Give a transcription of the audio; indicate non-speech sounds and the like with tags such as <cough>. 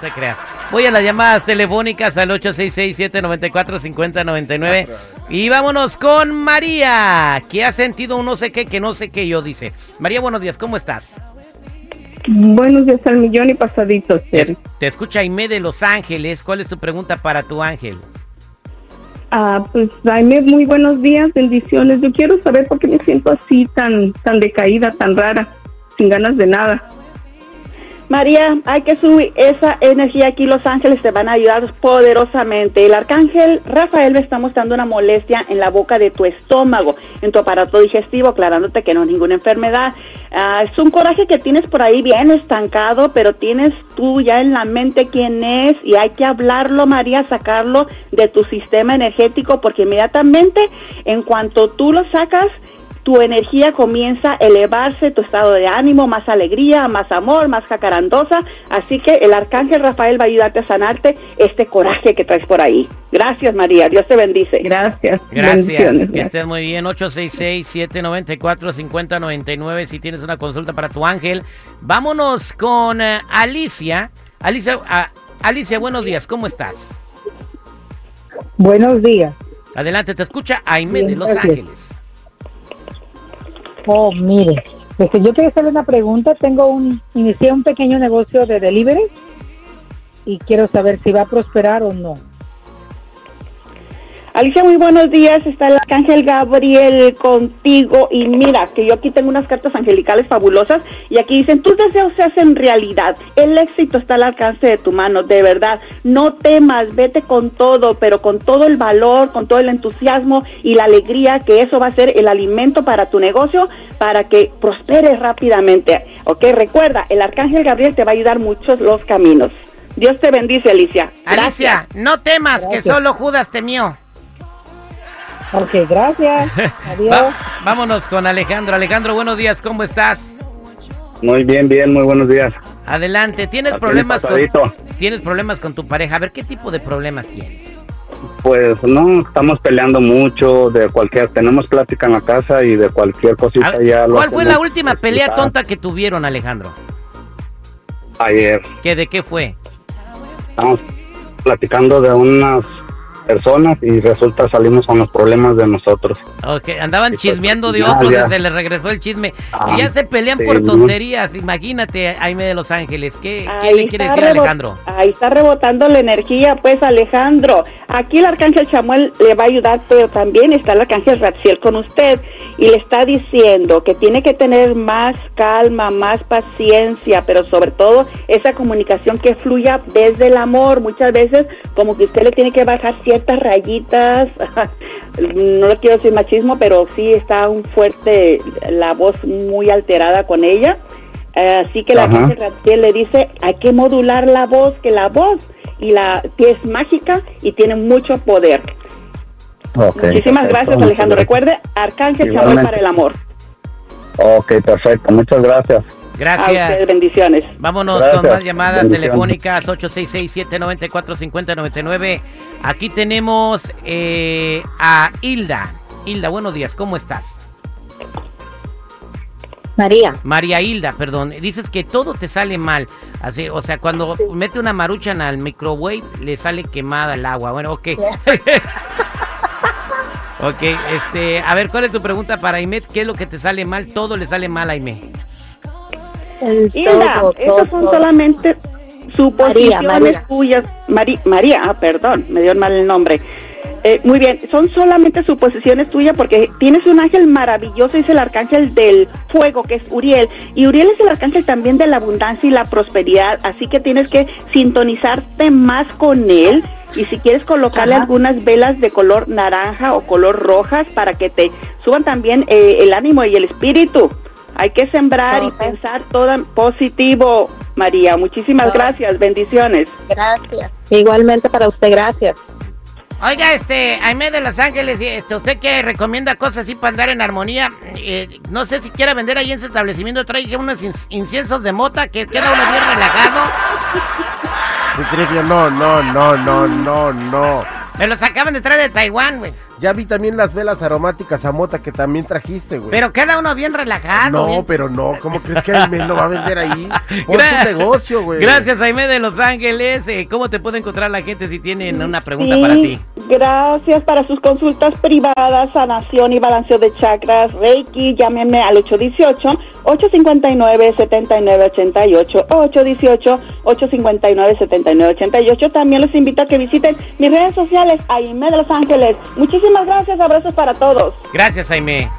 No, te creas. Voy a las llamadas telefónicas al 866-794-5099. Y vámonos con María, que ha sentido un no sé qué, que no sé qué yo, dice. María, buenos días, ¿cómo estás? Buenos días al millón y pasaditos, Te, te escucha Aime de Los Ángeles. ¿Cuál es tu pregunta para tu ángel? Ah, pues Aime, muy buenos días, bendiciones. Yo quiero saber por qué me siento así, tan, tan decaída, tan rara, sin ganas de nada. María, hay que subir esa energía aquí. Los ángeles te van a ayudar poderosamente. El arcángel Rafael me está mostrando una molestia en la boca de tu estómago, en tu aparato digestivo, aclarándote que no es ninguna enfermedad. Ah, es un coraje que tienes por ahí bien estancado, pero tienes tú ya en la mente quién es y hay que hablarlo, María, sacarlo de tu sistema energético, porque inmediatamente en cuanto tú lo sacas, tu energía comienza a elevarse, tu estado de ánimo, más alegría, más amor, más jacarandosa. Así que el arcángel Rafael va a ayudarte a sanarte este coraje que traes por ahí. Gracias, María. Dios te bendice. Gracias. Gracias. Que estés muy bien. 866-794-5099 si tienes una consulta para tu ángel. Vámonos con eh, Alicia. Alicia, ah, Alicia, buenos días. ¿Cómo estás? Buenos días. Adelante, te escucha Aime de Los Ángeles. Oh, mire, pues yo quiero hacerle una pregunta. Tengo un, inicié un pequeño negocio de delivery y quiero saber si va a prosperar o no. Alicia, muy buenos días. Está el arcángel Gabriel contigo. Y mira, que yo aquí tengo unas cartas angelicales fabulosas. Y aquí dicen: tus deseos se hacen realidad. El éxito está al alcance de tu mano, de verdad. No temas, vete con todo, pero con todo el valor, con todo el entusiasmo y la alegría, que eso va a ser el alimento para tu negocio, para que prosperes rápidamente. Ok, recuerda, el arcángel Gabriel te va a ayudar muchos los caminos. Dios te bendice, Alicia. Alicia, no temas, que solo Judas temió. Ok, gracias. <laughs> Adiós. Va- vámonos con Alejandro. Alejandro, buenos días, ¿cómo estás? Muy bien, bien, muy buenos días. Adelante, ¿tienes Así problemas con, tienes problemas con tu pareja? A ver, ¿qué tipo de problemas tienes? Pues no, estamos peleando mucho de cualquier, tenemos plática en la casa y de cualquier cosita ver, ya lo ¿Cuál fue la última pelea explicar. tonta que tuvieron, Alejandro? Ayer ¿Qué, ¿De qué fue? estamos platicando de unas personas y resulta salimos con los problemas de nosotros. Ok, andaban pues, chismeando de otros, ya. se les regresó el chisme. Ah, y ya se pelean sí, por ¿no? tonterías. Imagínate, Aime de Los Ángeles. ¿Qué, qué le quiere decir Alejandro? Ahí está rebotando la energía, pues Alejandro. Aquí el arcángel Samuel le va a ayudar, pero también está el arcángel Ratziel con usted y le está diciendo que tiene que tener más calma, más paciencia, pero sobre todo esa comunicación que fluya desde el amor. Muchas veces como que usted le tiene que bajar ciertas rayitas. <laughs> no lo quiero decir machismo, pero sí está un fuerte, la voz muy alterada con ella. Así que Ajá. arcángel Raziel le dice, hay que modular la voz, que la voz y la es mágica y tiene mucho poder. Muchísimas perfecto, gracias, Alejandro. Recuerde, Arcángel Samuel para el amor. Ok, perfecto, muchas gracias. A Gracias. bendiciones. Vámonos Gracias. con más llamadas telefónicas 866-794-5099. Aquí tenemos eh, a Hilda. Hilda, buenos días, ¿cómo estás? María, María Hilda, perdón. Dices que todo te sale mal. Así, o sea, cuando mete una maruchan al microwave, le sale quemada el agua. Bueno, ok. <laughs> ok, este, a ver, ¿cuál es tu pregunta para Aimet? ¿Qué es lo que te sale mal? Todo le sale mal a Aime. el Hilda, estas son todo. solamente suposiciones María, María. tuyas. Mari- María, ah, perdón, me dio mal el nombre. Eh, muy bien, son solamente suposiciones tuyas porque tienes un ángel maravilloso, es el arcángel del fuego, que es Uriel. Y Uriel es el arcángel también de la abundancia y la prosperidad, así que tienes que sintonizarte más con él. Y si quieres colocarle Ajá. algunas velas de color naranja o color rojas para que te suban también eh, el ánimo y el espíritu. Hay que sembrar y pensar todo en positivo, María. Muchísimas gracias, bendiciones. Gracias. Igualmente para usted, gracias. Oiga, este, Aime de Los Ángeles, este, usted que recomienda cosas así para andar en armonía, eh, no sé si quiera vender ahí en su establecimiento, trae unos in- inciensos de mota que queda uno bien relajado. No, no, no, no, no, no. Me los acaban de traer de Taiwán, güey. Ya vi también las velas aromáticas a mota que también trajiste, güey. Pero queda uno bien relajado. no, bien- pero no, ¿cómo crees que Aime lo va a vender ahí? <laughs> Pon Gra- su negocio, güey. Gracias, Jaime de Los Ángeles. Eh, ¿Cómo te puede encontrar la gente si tienen una pregunta Sí, para ti? Gracias para sus consultas privadas, sanación y balanceo de chakras, Reiki, llámenme al 818-859-7988, 818-859-7988. También los invito a que visiten mis redes sociales, Aime de Los Ángeles. Muchísimas gracias, abrazos para todos. Gracias, Jaime.